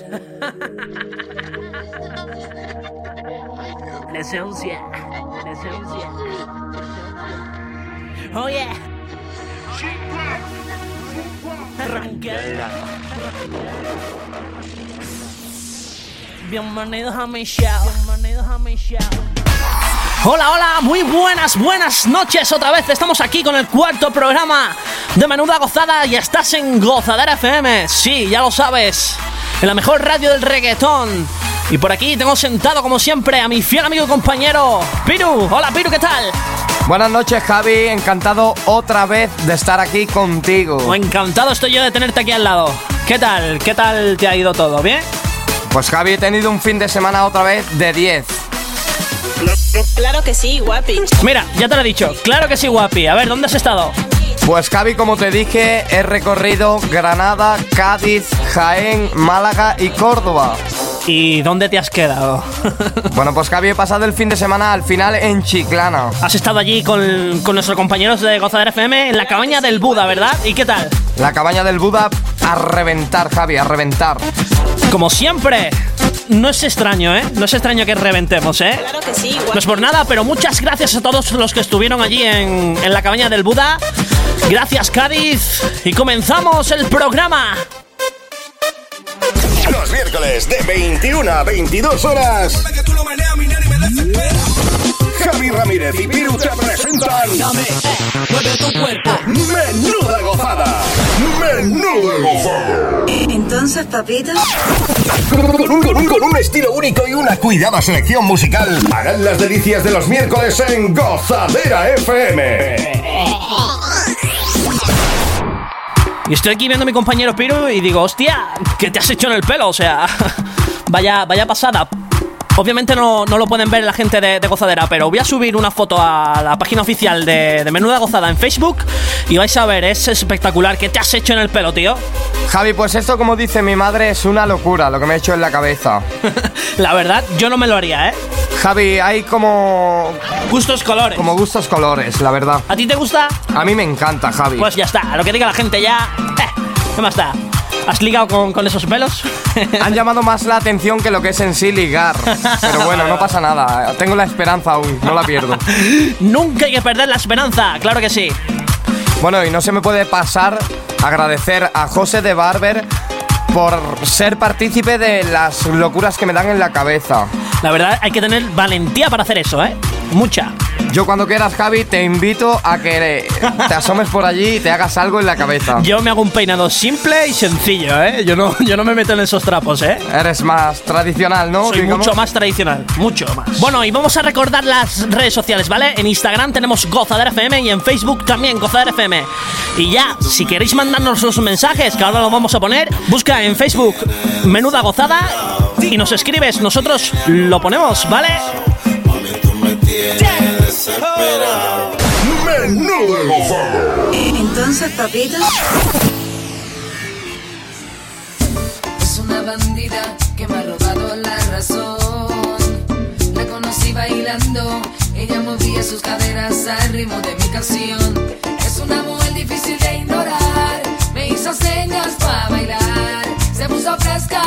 Presencia. Presencia. Oh yeah. Arranquela. Bienvenidos a mi show. Bienvenidos a mi show. Hola, hola, muy buenas, buenas noches otra vez. Estamos aquí con el cuarto programa de Menuda Gozada y estás en Gozadera FM. Sí, ya lo sabes, en la mejor radio del reggaetón. Y por aquí tengo sentado, como siempre, a mi fiel amigo y compañero Piru. Hola, Piru, ¿qué tal? Buenas noches, Javi. Encantado otra vez de estar aquí contigo. Oh, encantado estoy yo de tenerte aquí al lado. ¿Qué tal? ¿Qué tal te ha ido todo? ¿Bien? Pues Javi, he tenido un fin de semana otra vez de 10. Claro que sí, guapi. Mira, ya te lo he dicho. Claro que sí, guapi. A ver, ¿dónde has estado? Pues Javi, como te dije, he recorrido Granada, Cádiz, Jaén, Málaga y Córdoba. ¿Y dónde te has quedado? Bueno, pues Javi, he pasado el fin de semana al final en Chiclana. Has estado allí con, con nuestros compañeros de Gozadera FM en la cabaña del Buda, ¿verdad? ¿Y qué tal? La cabaña del Buda a reventar, Javi, a reventar. Como siempre, no es extraño, ¿eh? No es extraño que reventemos, ¿eh? Claro que sí, guapi. No es por nada, pero muchas gracias a todos los que estuvieron allí en, en la cabaña del Buda. Gracias, Cádiz. Y comenzamos el programa. Los miércoles de 21 a 22 horas. Javi Ramírez y Piru te presentan. mueve tu cuerpo. Menuda gozada. Menuda gozada. Entonces, papito. Con un, con un- con un estilo único y una cuidada selección musical. Hagan las delicias de los miércoles en Gozadera FM. Y estoy aquí viendo a mi compañero Piru y digo, hostia, ¿qué te has hecho en el pelo? O sea, vaya, vaya pasada. Obviamente no, no lo pueden ver la gente de, de Gozadera, pero voy a subir una foto a la página oficial de, de Menuda Gozada en Facebook y vais a ver, es espectacular. ¿Qué te has hecho en el pelo, tío? Javi, pues esto, como dice mi madre, es una locura lo que me he hecho en la cabeza. la verdad, yo no me lo haría, ¿eh? Javi, hay como, Gustos colores. como gustos colores, la verdad. ¿A ti te gusta? A mí me encanta, Javi. Pues ya está, a lo que diga la gente ya. Eh, ¿Qué más da? ¿Has ligado con, con esos pelos? Han llamado más la atención que lo que es en sí ligar. Pero bueno, no pasa nada. Tengo la esperanza aún, no la pierdo. Nunca hay que perder la esperanza, claro que sí. Bueno, y no se me puede pasar agradecer a José de Barber por ser partícipe de las locuras que me dan en la cabeza. La verdad, hay que tener valentía para hacer eso, ¿eh? Mucha. Yo cuando quieras, Javi, te invito a que te asomes por allí y te hagas algo en la cabeza. Yo me hago un peinado simple y sencillo, ¿eh? Yo no, yo no me meto en esos trapos, ¿eh? Eres más tradicional, ¿no? Soy Digamos. mucho más tradicional, mucho más. Bueno, y vamos a recordar las redes sociales, ¿vale? En Instagram tenemos Gozadera FM y en Facebook también Gozadera FM. Y ya, si queréis mandarnos los mensajes, que ahora lo vamos a poner, busca en Facebook Menuda Gozada y nos escribes, nosotros lo ponemos, ¿vale? Entonces, papito. Es una bandida que me ha robado la razón. La conocí bailando, ella movía sus caderas al ritmo de mi canción. Es una mujer difícil de ignorar, me hizo señas para bailar, se puso fresca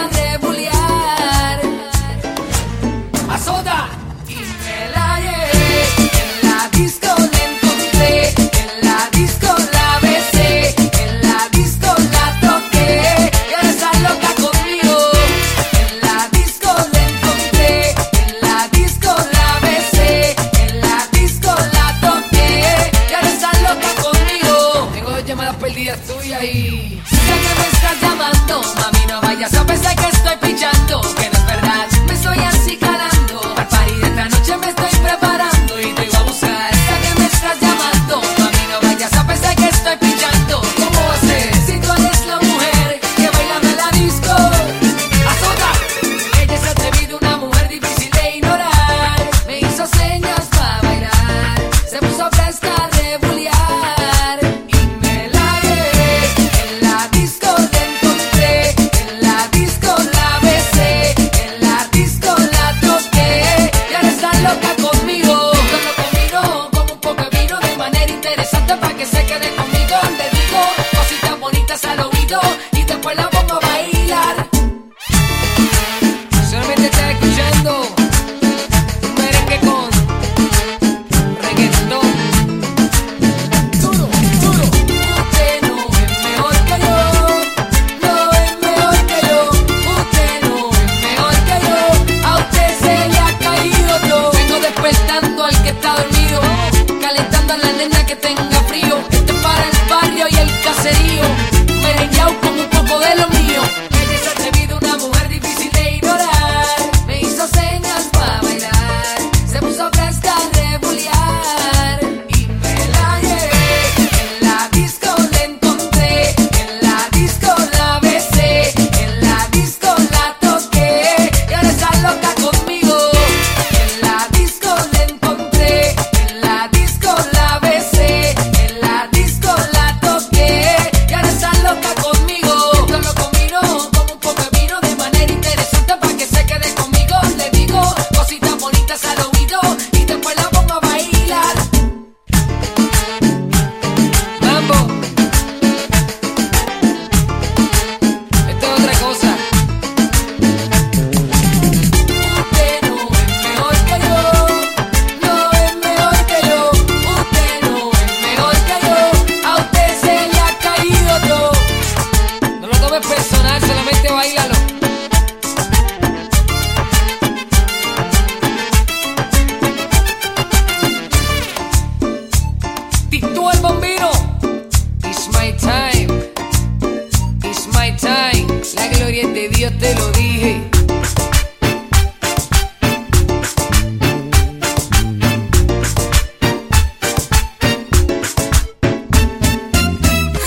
Dios, te lo dije.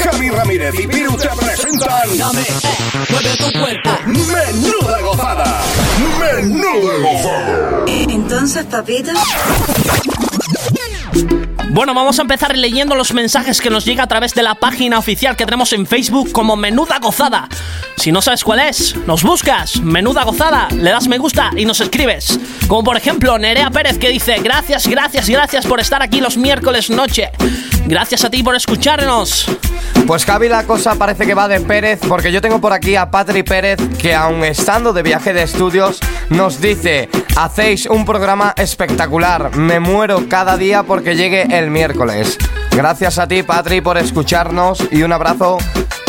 Javi Ramírez y Piru te presentan Dame, eh, mueve tu cuerpo. Menuda Gozada. Menuda Gozada. Entonces, papito, Bueno, vamos a empezar leyendo los mensajes que nos llega a través de la página oficial que tenemos en Facebook como Menuda Gozada. Si no sabes cuál es, nos buscas, Menuda Gozada, le das me gusta y nos escribes. Como por ejemplo Nerea Pérez que dice, gracias, gracias, gracias por estar aquí los miércoles noche. Gracias a ti por escucharnos. Pues Javi, la cosa parece que va de Pérez, porque yo tengo por aquí a Patri Pérez, que aun estando de viaje de estudios, nos dice, hacéis un programa espectacular, me muero cada día porque llegue el miércoles. Gracias a ti, Patri, por escucharnos y un abrazo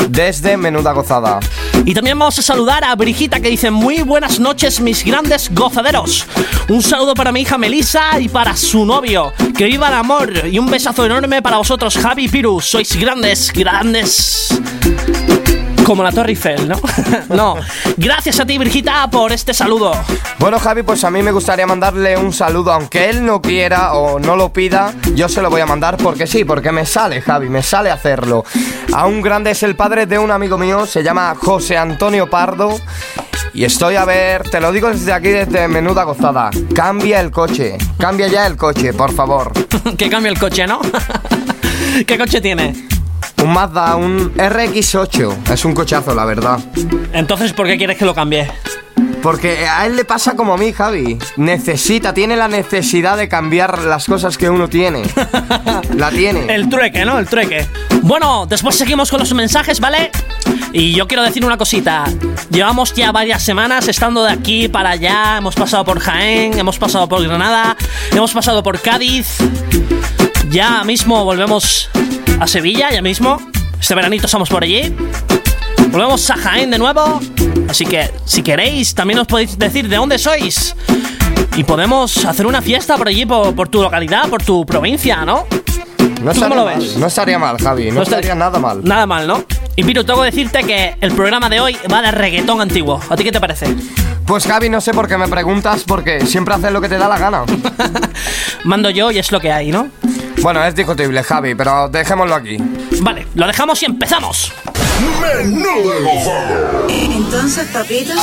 desde Menuda Gozada. Y también vamos a saludar a Brigita que dice muy buenas noches mis grandes gozaderos. Un saludo para mi hija Melissa y para su novio. Que viva el amor y un besazo enorme para vosotros Javi y Piru. Sois grandes, grandes. Como la Torre Eiffel, ¿no? no. Gracias a ti Brigita por este saludo. Bueno, Javi, pues a mí me gustaría mandarle un saludo, aunque él no quiera o no lo pida, yo se lo voy a mandar porque sí, porque me sale, Javi, me sale hacerlo. A un grande es el padre de un amigo mío, se llama José Antonio Pardo. Y estoy a ver, te lo digo desde aquí, desde Menuda Gozada. Cambia el coche, cambia ya el coche, por favor. que cambie el coche, ¿no? ¿Qué coche tiene? Un Mazda, un RX8. Es un cochazo, la verdad. Entonces, ¿por qué quieres que lo cambie? Porque a él le pasa como a mí, Javi. Necesita, tiene la necesidad de cambiar las cosas que uno tiene. La tiene. El trueque, ¿no? El trueque. Bueno, después seguimos con los mensajes, ¿vale? Y yo quiero decir una cosita. Llevamos ya varias semanas estando de aquí para allá. Hemos pasado por Jaén, hemos pasado por Granada, hemos pasado por Cádiz. Ya mismo volvemos a Sevilla, ya mismo. Este veranito estamos por allí. Volvemos a Jaén de nuevo. Así que, si queréis, también os podéis decir de dónde sois. Y podemos hacer una fiesta por allí, por, por tu localidad, por tu provincia, ¿no? No ¿Tú cómo estaría lo mal, ves? No estaría mal, Javi. No, estaría- estaría nada mal. Nada mal, ¿no? Y Piro, tengo que decirte que el programa de hoy va de reggaetón antiguo. ¿A ti qué te parece? Pues Javi, no sé por qué me preguntas, porque siempre haces lo que te da la gana. Mando yo y es lo que hay, ¿no? Bueno, es discutible, Javi, pero dejémoslo aquí. Vale, lo dejamos y empezamos. Menuda Gozada. entonces, papito, No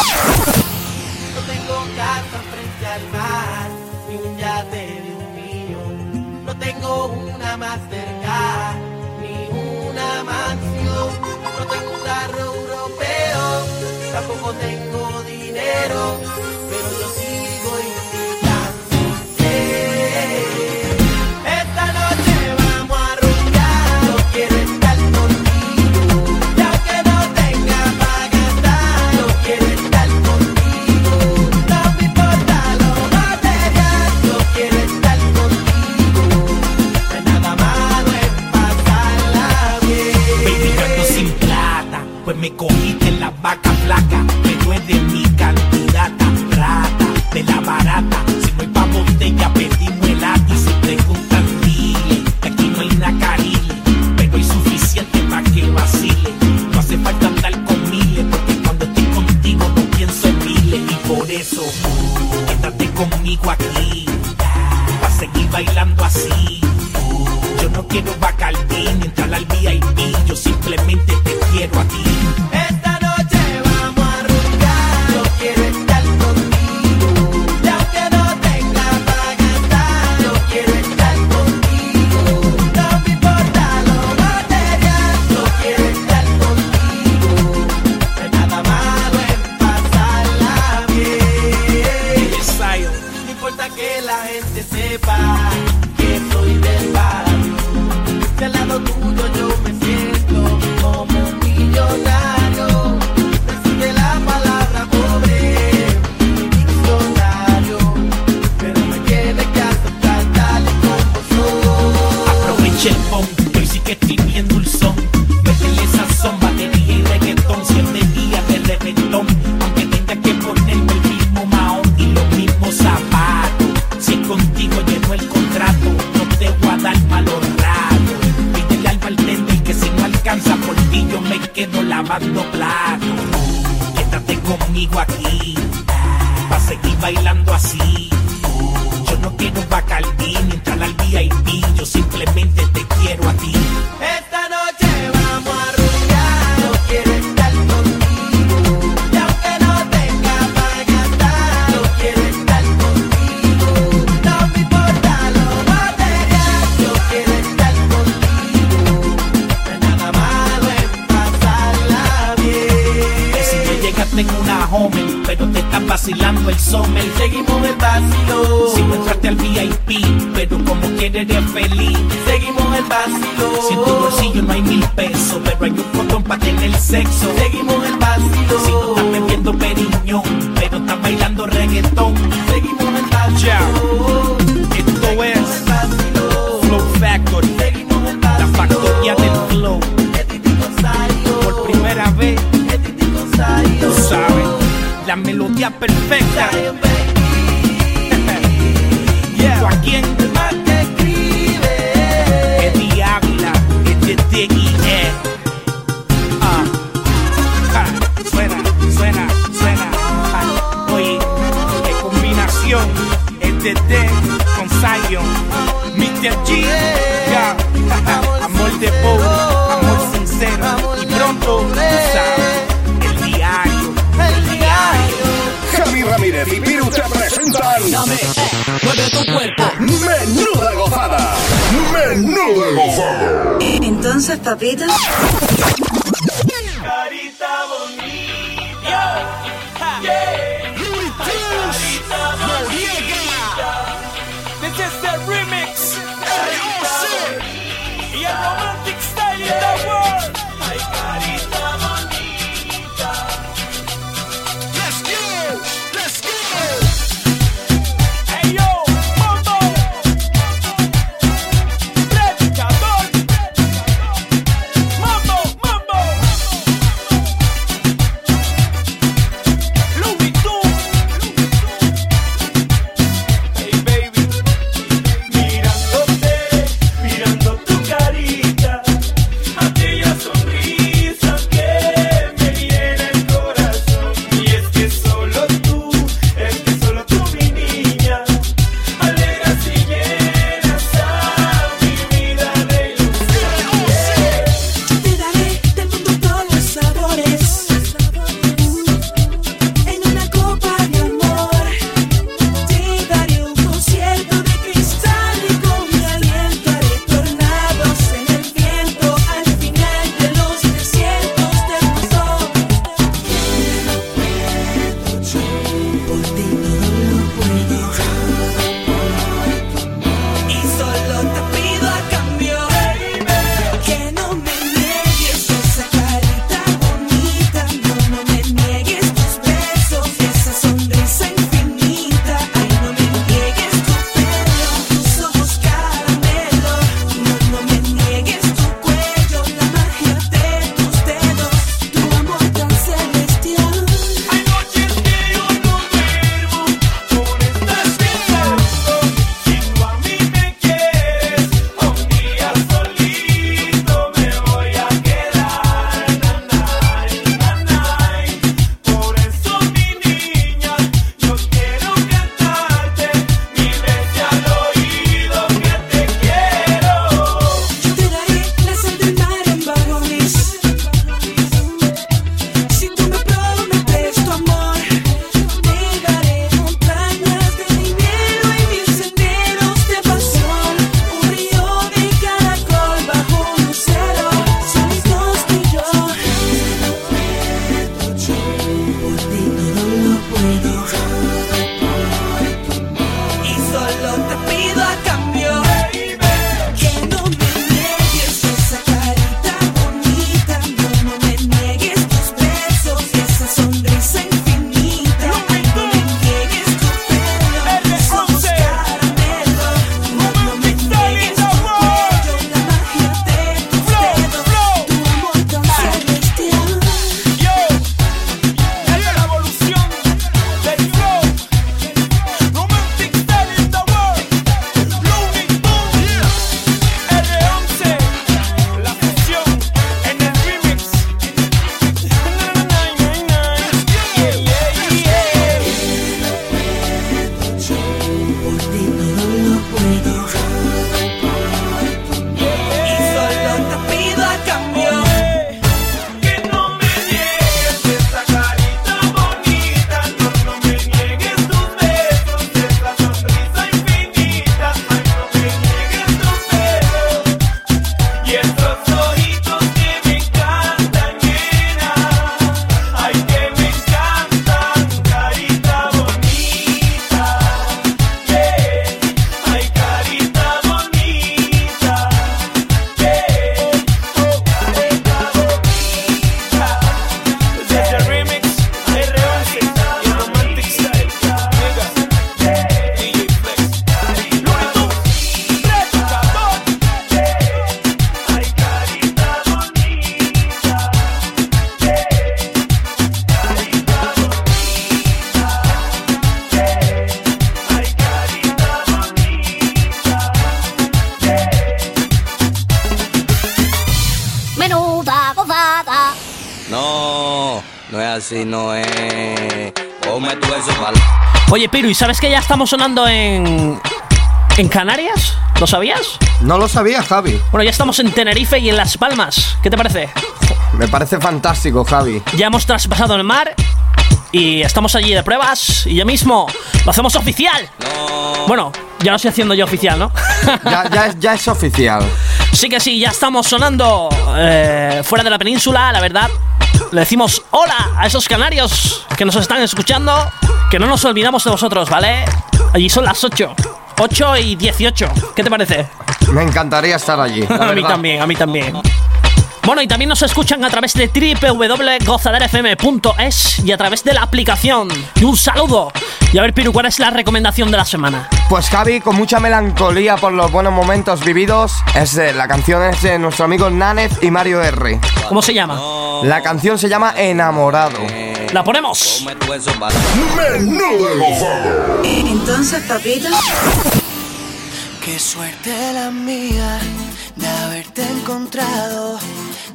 tengo casa frente al mar, ni un yate de un millón. No tengo una Mastercard, ni una mansión. No tengo un carro europeo, tampoco tengo dinero, conmigo aquí, pa' seguir bailando así. Yo no quiero Bacardí ni entrar al VIP, yo simplemente vacilando el Sommer. Seguimos el vacilo, Si no entraste al VIP, pero como quieres eres feliz. seguimos el vacilo. Si en tu bolsillo no hay mil pesos, pero hay un condón para tener sexo. Seguimos el vacilo. Si no estás bebiendo periñón, pero estás bailando reggaetón. Melodía perfecta. ¿Tú a quién? Más que escribe. Eddie Ávila, este Diggy E. Ah, ah, suena, suena, suena. Ah, oye, qué combinación. Este D con Zion, presentan Mueve tu cuerpo. Menuda Gozada. Menuda Gozada. Entonces, papito, Carita bonita. Yeah. Oye, Piru, ¿y sabes que ya estamos sonando en. en Canarias? ¿Lo sabías? No lo sabía, Javi. Bueno, ya estamos en Tenerife y en Las Palmas. ¿Qué te parece? Me parece fantástico, Javi. Ya hemos traspasado el mar y estamos allí de pruebas y ya mismo lo hacemos oficial. Bueno, ya lo estoy haciendo yo oficial, ¿no? Ya, ya, es, ya es oficial. sí que sí, ya estamos sonando eh, fuera de la península, la verdad. Le decimos hola a esos canarios que nos están escuchando, que no nos olvidamos de vosotros, ¿vale? Allí son las 8. 8 y 18. ¿Qué te parece? Me encantaría estar allí. la a mí también, a mí también. Bueno, y también nos escuchan a través de www.gozaderfm.es y a través de la aplicación. Y un saludo. Y a ver, Piru, ¿cuál es la recomendación de la semana? Pues Javi, con mucha melancolía por los buenos momentos vividos, es de, la canción es de nuestro amigo Nanez y Mario R. ¿Cómo se llama? La canción se llama Enamorado. La ponemos. O me tú eso pa'l. Menú de gozado. Entonces, papito, Qué suerte la mía de haberte encontrado,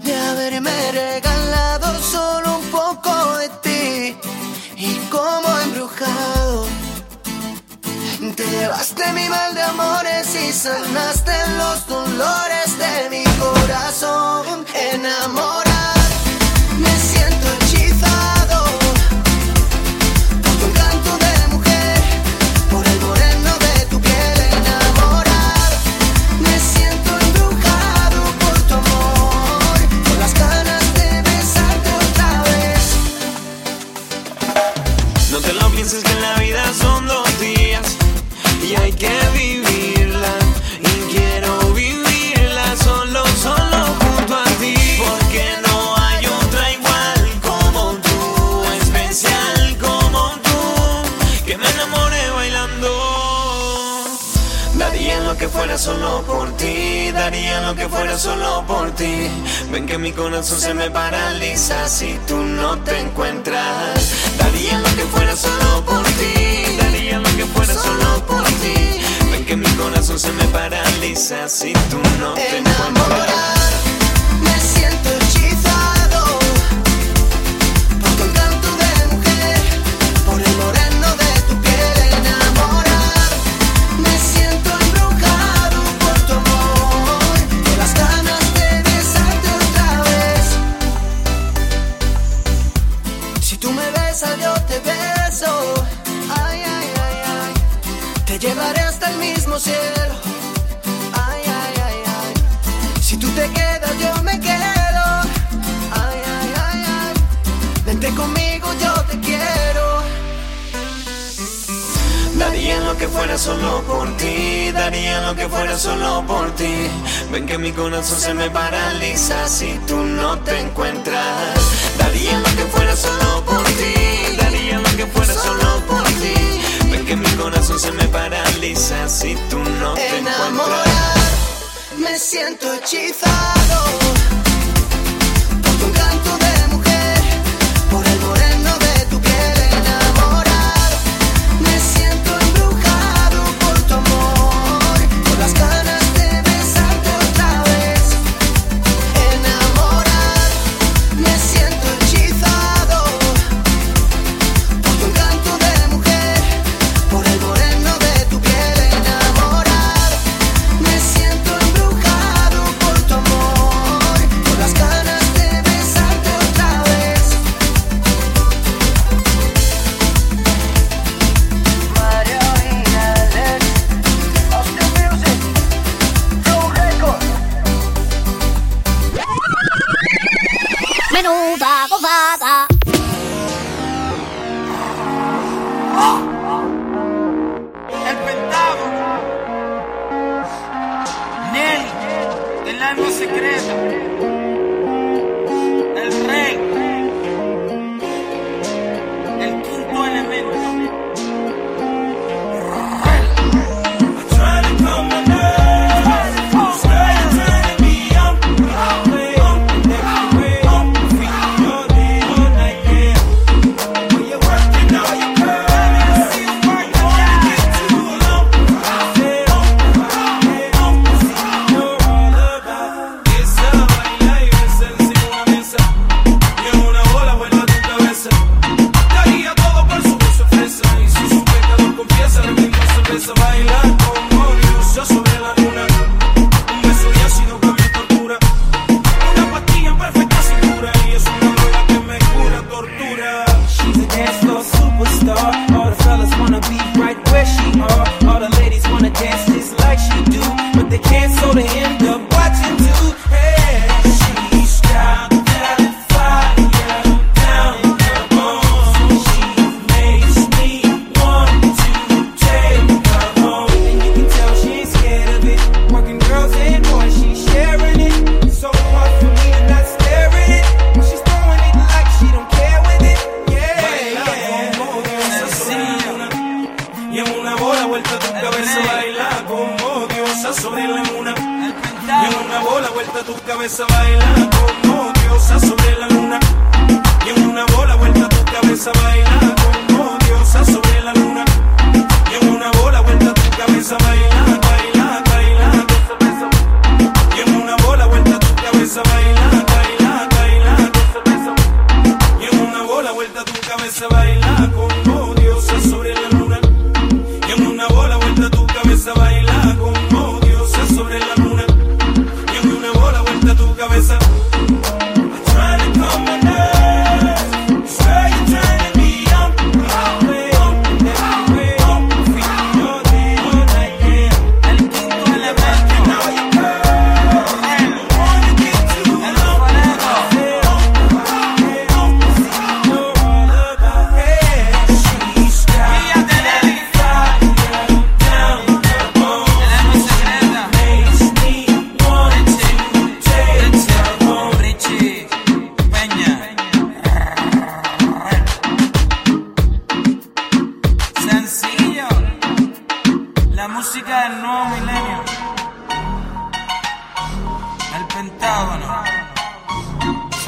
de haberme regalado solo un poco de ti y como embrujado. Te llevaste mi mal de amores y sanaste los dolores de mi corazón. Enamorar, solo por ti, daría lo que fuera solo por ti. Ven que mi corazón se me paraliza si tú no te encuentras. Daría lo que fuera solo por ti, daría lo que fuera solo por ti. Ven que mi corazón se me paraliza si tú no te encuentras. Enamorar, me siento solo por ti, daría lo que fuera solo por ti. Ven que mi corazón se me paraliza si tú no te encuentras. Daría lo que fuera solo por ti, daría lo que fuera solo por ti. Ven que mi corazón se me paraliza si tú no te encuentras. Enamorar, me siento hechizado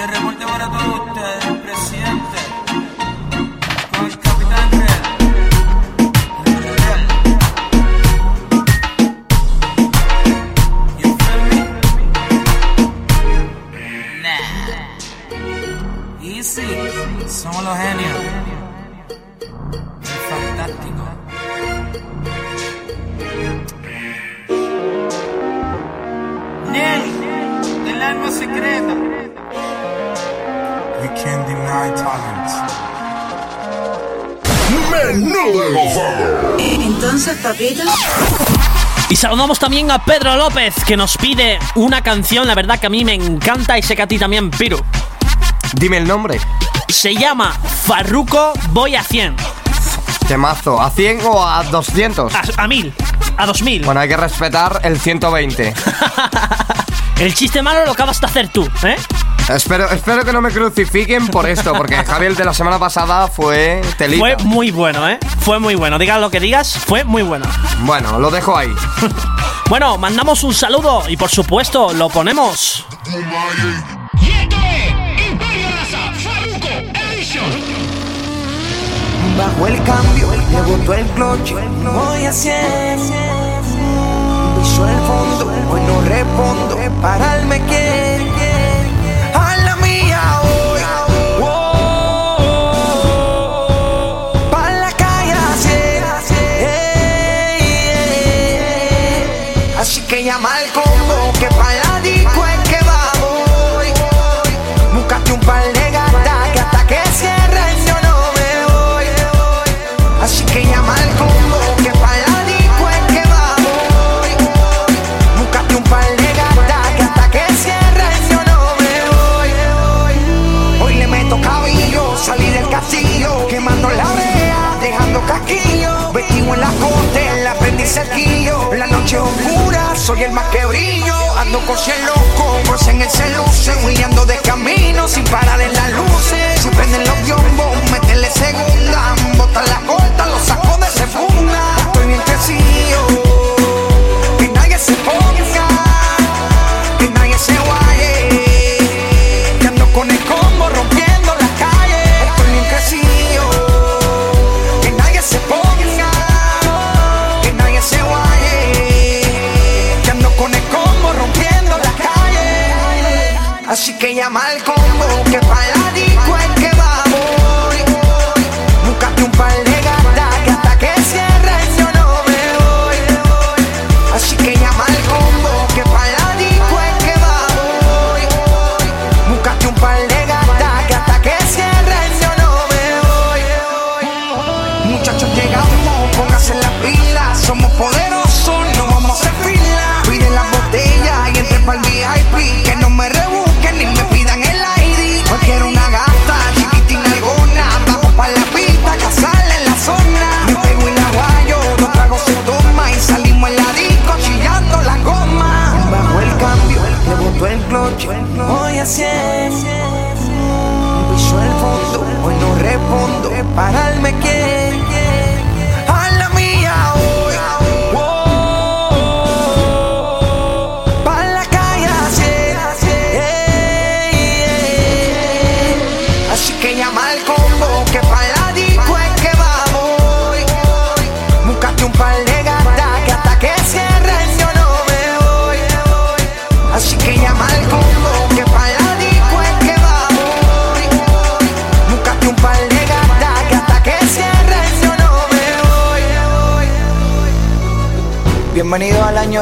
Se reporte para todos ustedes, presidente. saludamos también a Pedro López, que nos pide una canción, la verdad que a mí me encanta y sé que a ti también, Piru. Dime el nombre. Se llama Farruco Voy a 100. Temazo, ¿a 100 o a 200? A, a 1000, a 2000. Bueno, hay que respetar el 120. el chiste malo lo acabas de hacer tú, ¿eh? Espero, espero que no me crucifiquen por esto, porque Javier de la semana pasada fue telita. Fue muy bueno, ¿eh? Fue muy bueno. Digas lo que digas, fue muy bueno. Bueno, lo dejo ahí. bueno, mandamos un saludo y por supuesto lo ponemos. Bajo el cambio, le botó el clutch, voy a 100. Piso el fondo, hoy no respondo, pararme que que llama combo que para soy el más que brillo. Ando con loco, pues en el celuce, huyendo de camino sin parar en las luces. Suspenden los biombos, métele segunda, Así que llama al combo que para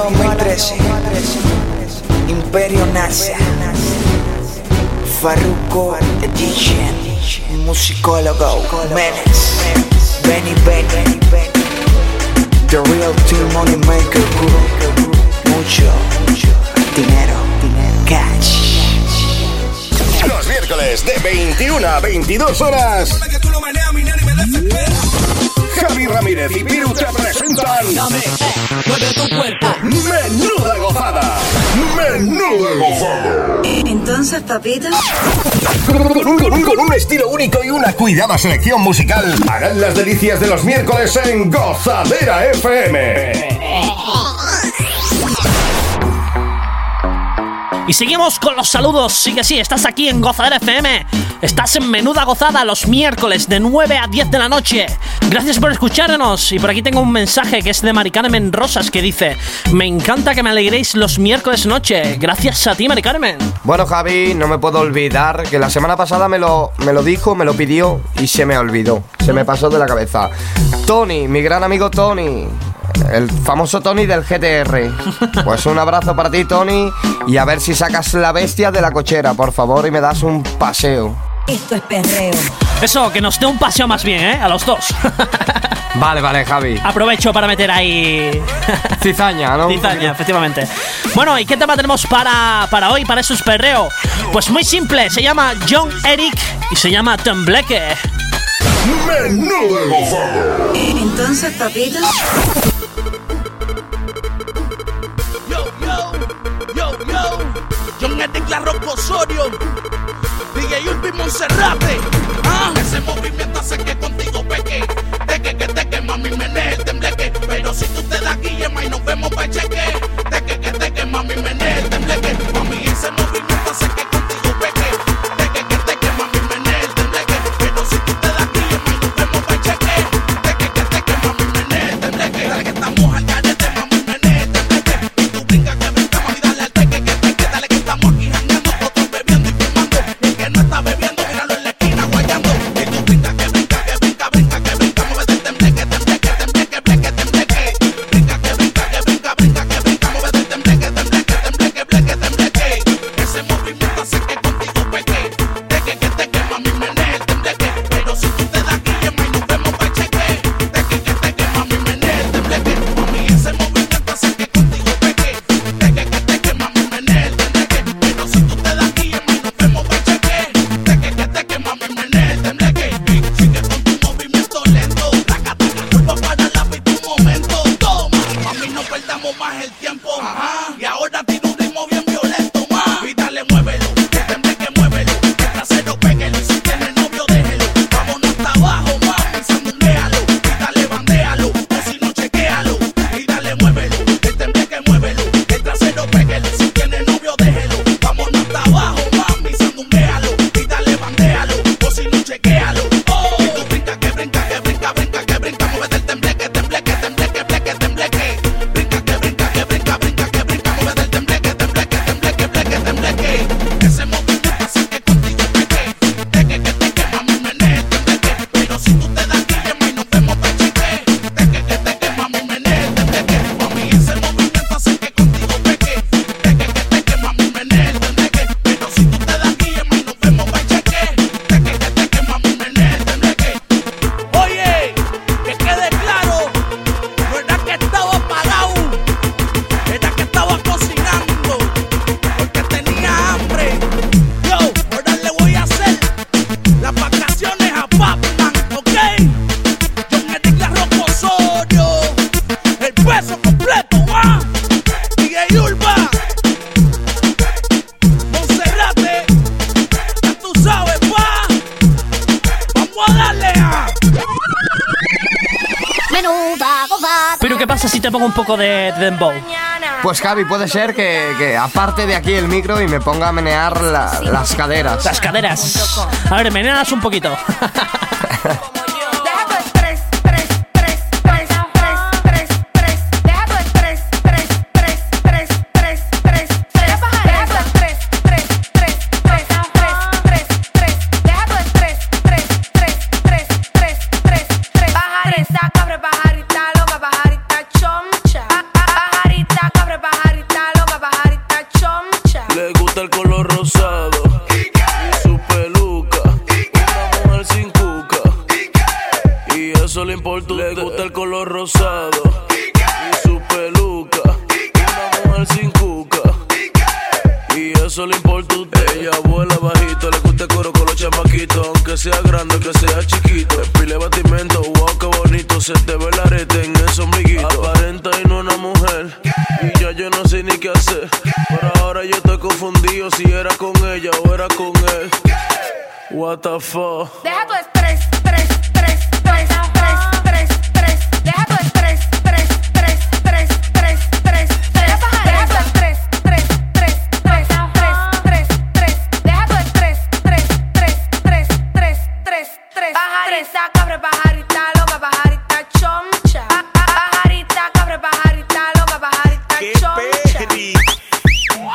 Bienvenido al año 2013. Imperio NASA. Farruko Edition. Musicólogo. Menes. Benny Benny. The Real Team Money Maker Group. Mucho dinero. Cash. Los miércoles de 21 a 22 horas. Javi Ramírez y Piru te presentan. Mueve tu cuerpo. Menuda gozada. Menuda gozada. Entonces, papito. Con un, con un- con un estilo único y una cuidada selección musical. Harán las delicias de los miércoles en Gozadera FM. Y seguimos con los saludos. Sí que sí, estás aquí en Gozadera FM. Estás en Menuda Gozada los miércoles de 9 a 10 de la noche. Gracias por escucharnos. Y por aquí tengo un mensaje que es de Mari Carmen Rosas que dice: Me encanta que me alegréis los miércoles noche. Gracias a ti, Mari Carmen. Bueno, Javi, no me puedo olvidar que la semana pasada me lo, me lo dijo, me lo pidió y se me olvidó. Se me pasó de la cabeza. Tony, mi gran amigo Tony. El famoso Tony del GTR. Pues un abrazo para ti, Tony. Y a ver si sacas la bestia de la cochera, por favor, y me das un paseo. Esto es perreo. Eso, que nos dé un paseo más bien, ¿eh? A los dos. Vale, vale, Javi. Aprovecho para meter ahí. Cizaña, ¿no? Cizaña, efectivamente. Bueno, ¿y qué tema tenemos para, para hoy, para esos perreo? Pues muy simple, se llama John Eric y se llama Tembleque. Menuda gozada. Entonces, papito. Yo, yo, yo, yo. John Edic La Rocco Osorio. DJ Urbi Monserrate. Ah, ese movimiento hace que contigo peque. Teque, que teque, mami, menee el tembleque. Pero si tú te das guillema y nos vemos pa' cheque. Teque, que teque, mami, menee el tembleque. Mami, ese movimiento hace que te pongo un poco de, de dembow? Pues Javi, puede ser que, que aparte de aquí el micro y me ponga a menear la- las caderas. Las caderas. A ver, meneas un poquito. What the fuck. Deja tu estrés, estrés, estrés, estrés, estrés, estrés, estrés. Deja tu estrés, estrés, estrés, estrés, estrés, estrés, estrés. Deja tu estrés, estrés, estrés, estrés, estrés, estrés, estrés. Deja tu estrés, estrés, estrés, estrés, estrés, estrés, estrés. Pajarita, cabra, pajarita, loca, pajarita, chomcha. Pajarita, cabra, pajarita, loca, pajarita, chomcha. Perri.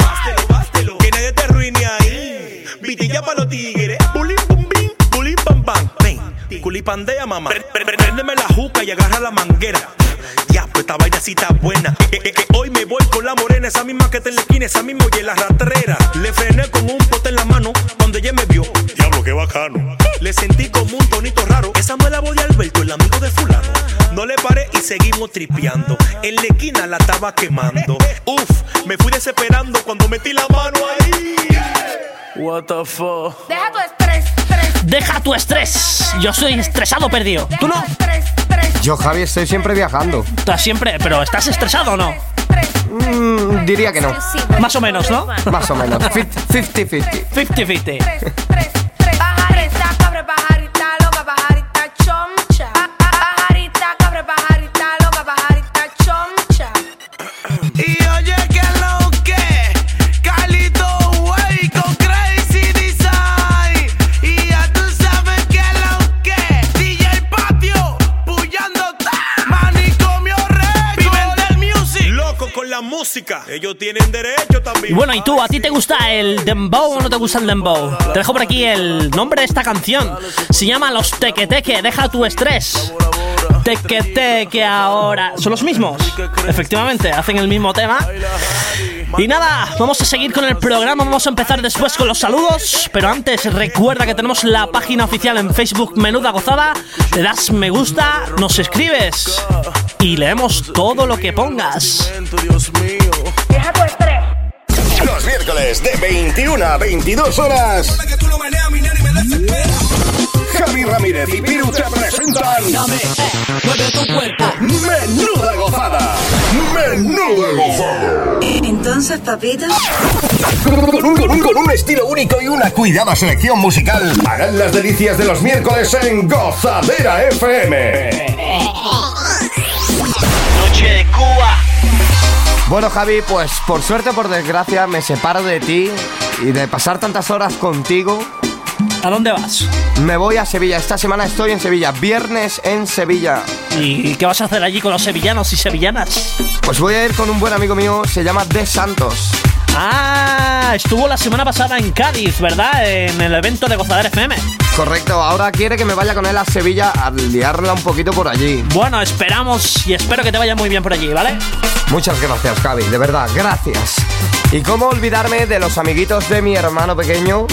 Bástelo, bástelo. Que nadie te arruine ahí. Vitilla para los tigres. Culipandea, mamá. Préndeme la juca y agarra la manguera. Ya, pues esta vaina sí está buena. Que, que- que hoy me voy con la morena, esa misma que está en la esquina, esa misma y en la rastrera. Le frené con un pote en la mano cuando ella me vio. Diablo, qué bacano. Le sentí como un tonito raro. Esa no es la voz de Alberto, el amigo de fulano. No le paré y seguimos tripeando. En la esquina la estaba quemando. Uf, me fui desesperando cuando metí la mano ahí. What the fuck. Deja tu estrés, Deja tu estrés. Yo soy estresado perdido. ¿Tú no? Yo, Javi, estoy siempre viajando. Estás siempre, pero ¿estás estresado o no? Mm, diría que no. Más o menos, ¿no? Más o menos. 50-50. 50-50. Música Ellos tienen derecho también Y bueno, ¿y tú? ¿A ti te gusta el dembow o no te gusta el dembow? Te dejo por aquí el nombre de esta canción. Se llama Los Tequeteque, deja tu estrés. Tequeteque ahora. ¿Son los mismos? Efectivamente, hacen el mismo tema. Y nada, vamos a seguir con el programa. Vamos a empezar después con los saludos. Pero antes, recuerda que tenemos la página oficial en Facebook Menuda Gozada. Le das me gusta, nos escribes y leemos todo lo que pongas. Los miércoles de 21 a 22 horas. Javi Ramírez y Piru te presentan. Mueve tu cuerpo. Menuda gozada. Menuda gozada. Entonces, papito, Con un, con un- con un estilo único y una cuidada selección musical. Harán las delicias de los miércoles en Gozadera FM. Noche de Cuba. Bueno, Javi, pues por suerte o por desgracia me separo de ti y de pasar tantas horas contigo. ¿A dónde vas? Me voy a Sevilla. Esta semana estoy en Sevilla. Viernes en Sevilla. ¿Y qué vas a hacer allí con los sevillanos y sevillanas? Pues voy a ir con un buen amigo mío. Se llama De Santos. Ah, estuvo la semana pasada en Cádiz, ¿verdad? En el evento de Gozadera FM. Correcto. Ahora quiere que me vaya con él a Sevilla a liarla un poquito por allí. Bueno, esperamos y espero que te vaya muy bien por allí, ¿vale? Muchas gracias, Javi. De verdad, gracias. Y cómo olvidarme de los amiguitos de mi hermano pequeño,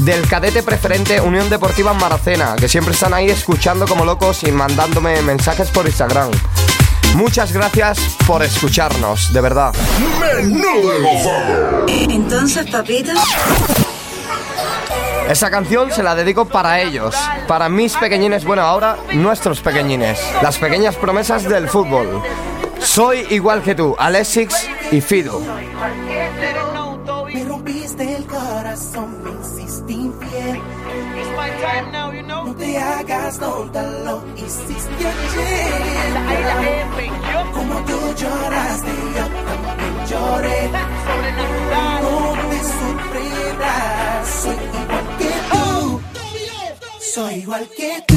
del cadete preferente Unión Deportiva Maracena, que siempre están ahí escuchando como locos y mandándome mensajes por Instagram. Muchas gracias por escucharnos, de verdad. Menuda gozada. entonces, papito, Esa canción se la dedico para ellos, para mis pequeñines, bueno, ahora nuestros pequeñines, las pequeñas promesas del fútbol. Soy igual que tú, Alexis y Fido. Me rompiste el corazón, me hiciste infiel. No te hagas tonta, lo hiciste ayer. Como tú lloraste, yo también lloré. No te sorprendas, soy igual que tú. Soy igual que tú.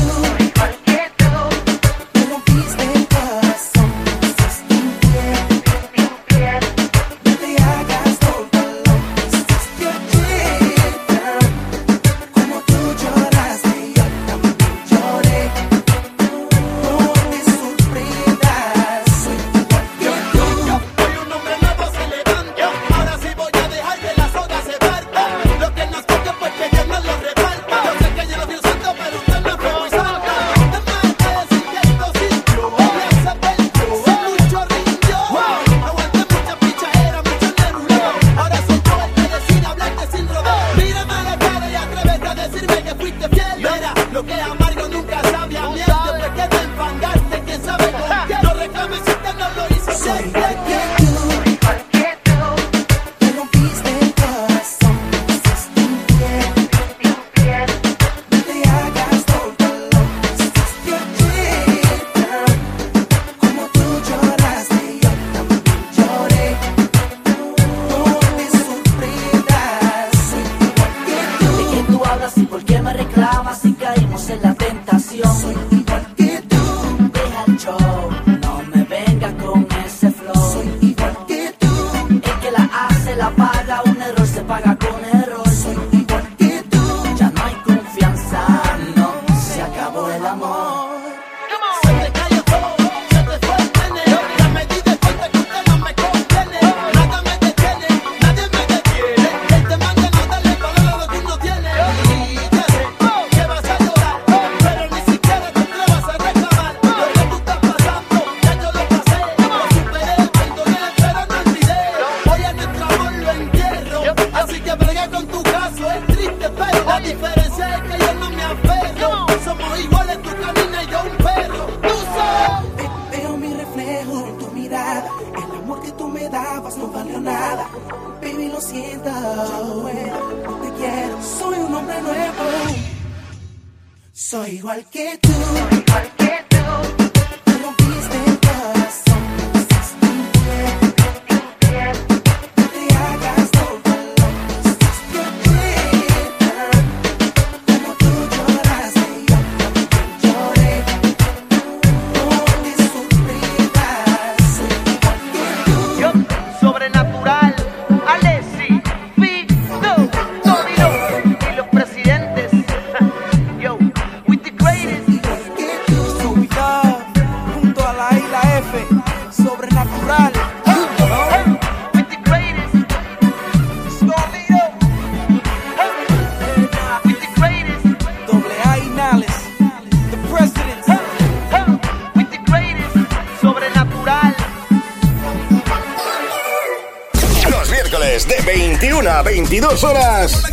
22 horas.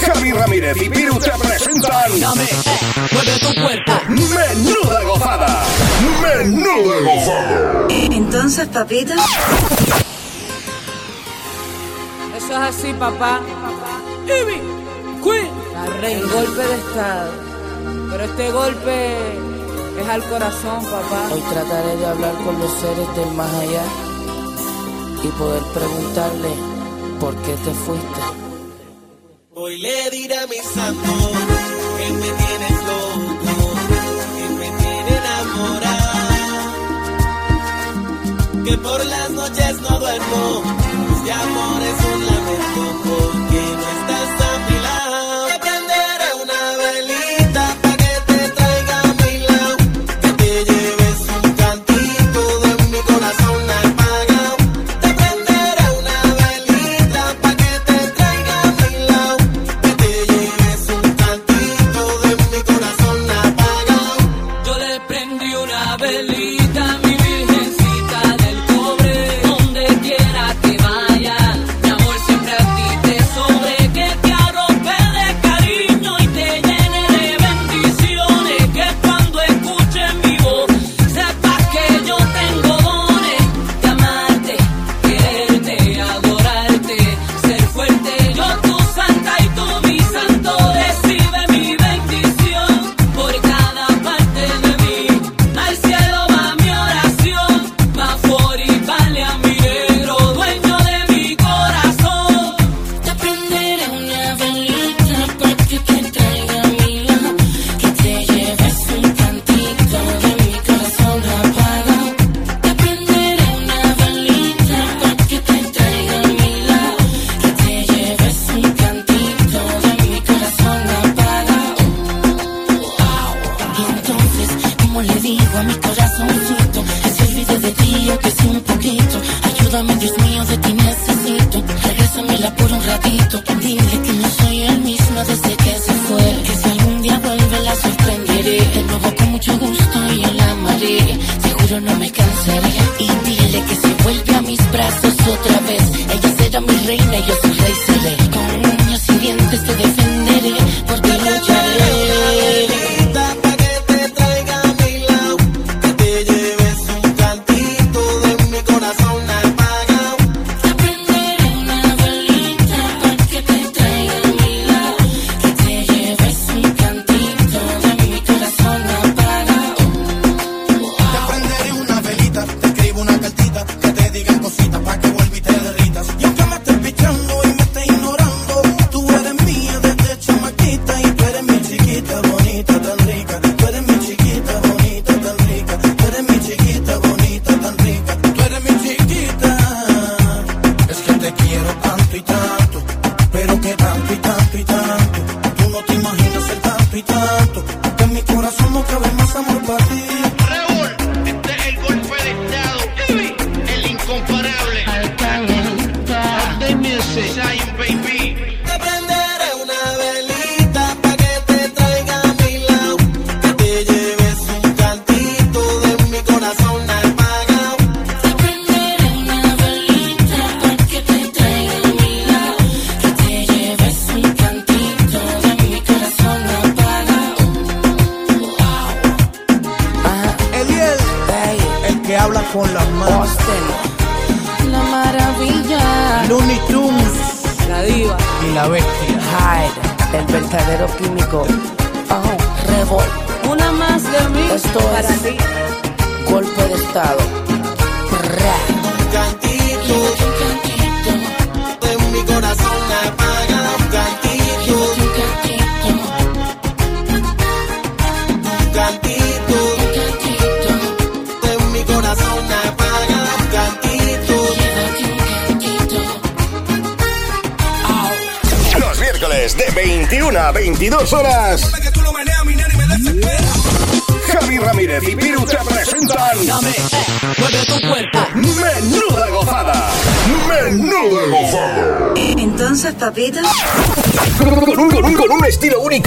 Javi Ramírez y Piru te presentan. Menuda gozada. Menuda gozada. Entonces, papito. Eso es así, papá. Ivy, Queen. El golpe de estado. Pero este golpe es al corazón, papá. Hoy trataré de hablar con los seres del más allá y poder preguntarle por qué te fuiste. Hoy le diré a mi santo que me tienes loco, que me tiene enamorada, que por las noches no duermo, mis amor es un lamento.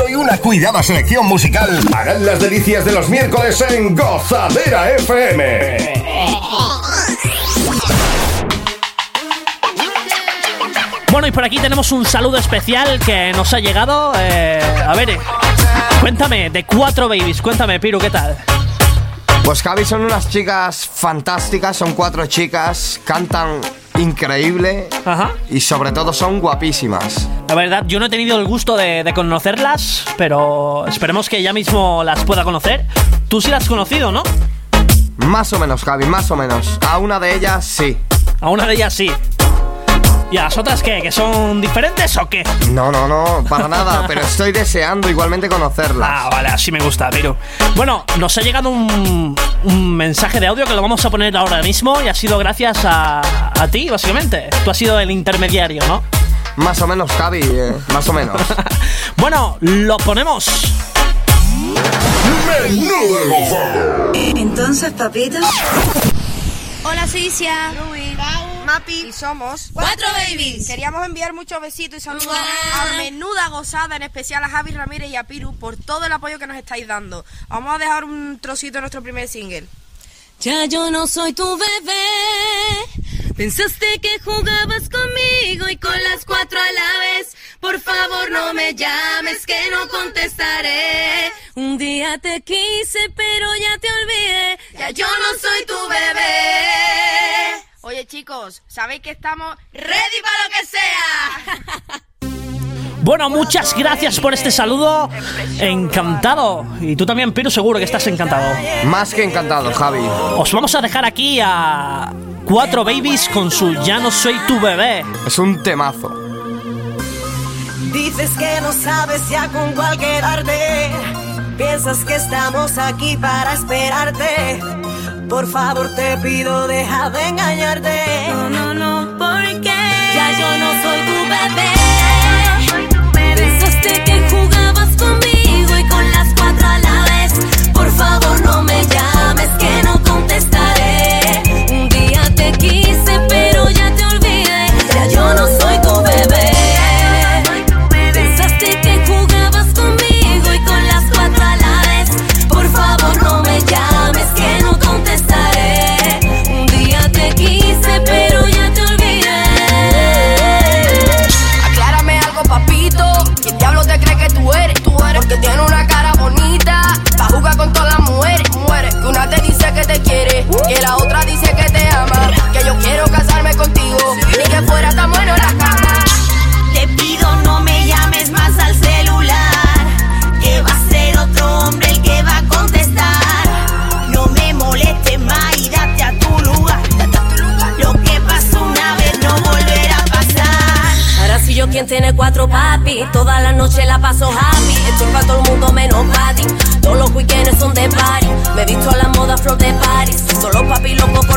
Y una cuidada selección musical. Harán las delicias de los miércoles en Gozadera FM. Bueno, y por aquí tenemos un saludo especial que nos ha llegado. eh, a ver, eh, cuéntame, de cuatro babies, cuéntame, Piru, ¿qué tal? Pues Javi son unas chicas fantásticas, son cuatro chicas, cantan increíble y sobre todo son guapísimas. La verdad, yo no he tenido el gusto de, de conocerlas, pero esperemos que ya mismo las pueda conocer. Tú sí las has conocido, ¿no? Más o menos, Javi, más o menos. A una de ellas sí. A una de ellas sí. ¿Y a las otras qué? ¿Que son diferentes o qué? No, no, no, para nada, pero estoy deseando igualmente conocerlas. Ah, vale, así me gusta, Piru. Bueno, nos ha llegado un, un mensaje de audio que lo vamos a poner ahora mismo y ha sido gracias a, a ti, básicamente. Tú has sido el intermediario, ¿no? Más o menos, Javi, eh, más o menos. Bueno, lo ponemos. Entonces, papito. Hola, soy Isia. Mapi. Y somos Cuatro Babies. Queríamos enviar muchos besitos y saludos a Menuda Gozada, en especial a Javi Ramírez y a Piru por todo el apoyo que nos estáis dando. Vamos a dejar un trocito de nuestro primer single. Ya yo no soy tu bebé. Pensaste que jugabas conmigo y con las cuatro a la vez. Por favor no me llames que no contestaré. Un día te quise pero ya te olvidé. Ya yo no soy tu bebé. Oye chicos, sabéis que estamos ready para lo que sea. Bueno, muchas gracias por este saludo. Encantado. Y tú también, Piru, seguro que estás encantado. Más que encantado, Javi. Os vamos a dejar aquí a cuatro babies con su Ya no soy tu bebé. Es un temazo. Dices que no sabes ya con cuál quedarte. Piensas que estamos aquí para esperarte. Por favor te pido deja de engañarte. No, no, no, porque ya yo no soy tu bebé. Pensaste que jugabas conmigo papi. Toda la noche la paso happy. Esto es para todo el mundo menos para. Todos los weekends son de party. Me he visto a la moda flor de Paris. Son los papi locos por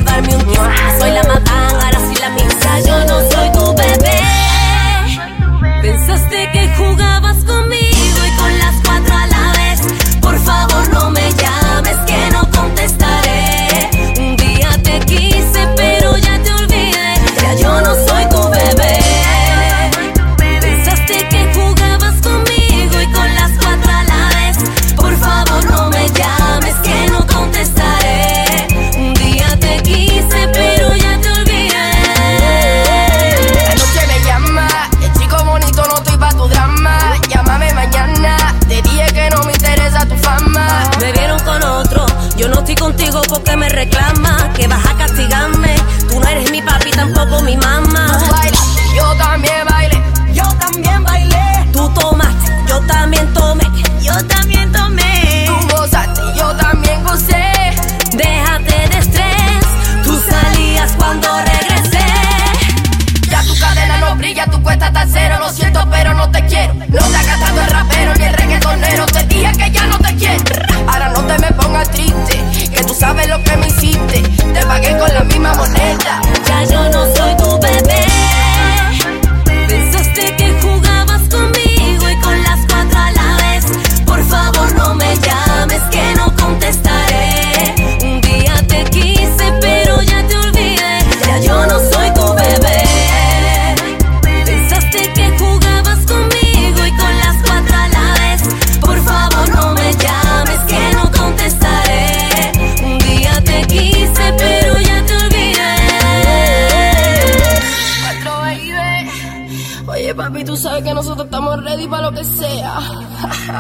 estamos ready para lo que sea.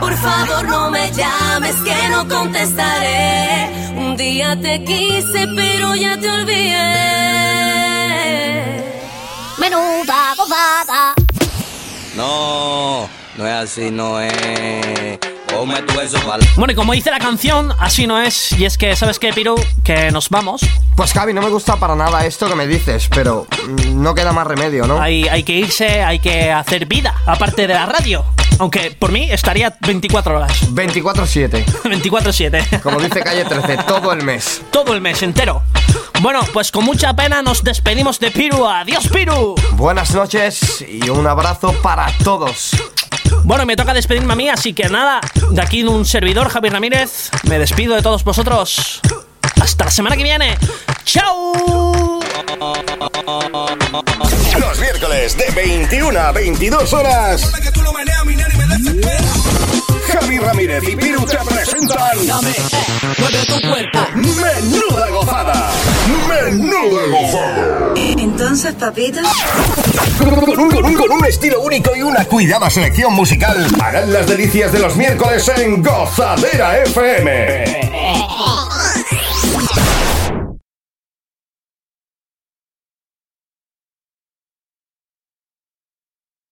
Por favor no me llames que no contestaré. Un día te quise pero ya te olvidé. Menuda gozada. No, no es así, no es. Pa'l. Bueno, y como dice la canción, así no es. Y es que, ¿sabes qué, Piru? Que nos vamos. Pues Javi, no me gusta para nada esto que me dices, pero mm, no queda más remedio, ¿no? Hay, hay que irse, hay que hacer vida, aparte de la radio. Aunque por mí estaría 24 horas. 24-7. 24-7. Como dice Calle 13, todo el mes. Todo el mes entero. Bueno, pues con mucha pena nos despedimos de Piru. Adiós, Piru. Buenas noches y un abrazo para todos. Bueno, me toca despedirme a mí, así que nada, de aquí un servidor, Javier Ramírez, me despido de todos vosotros. Hasta la semana que viene. ¡Chao! Los miércoles de 21 a 22 horas. Javi Ramírez y Piru te presentan. Mueve tu cuerpo. Menuda gozada. Menuda gozada. Entonces, papito con un estilo único y una cuidada selección musical harán las delicias de los miércoles en Gozadera FM.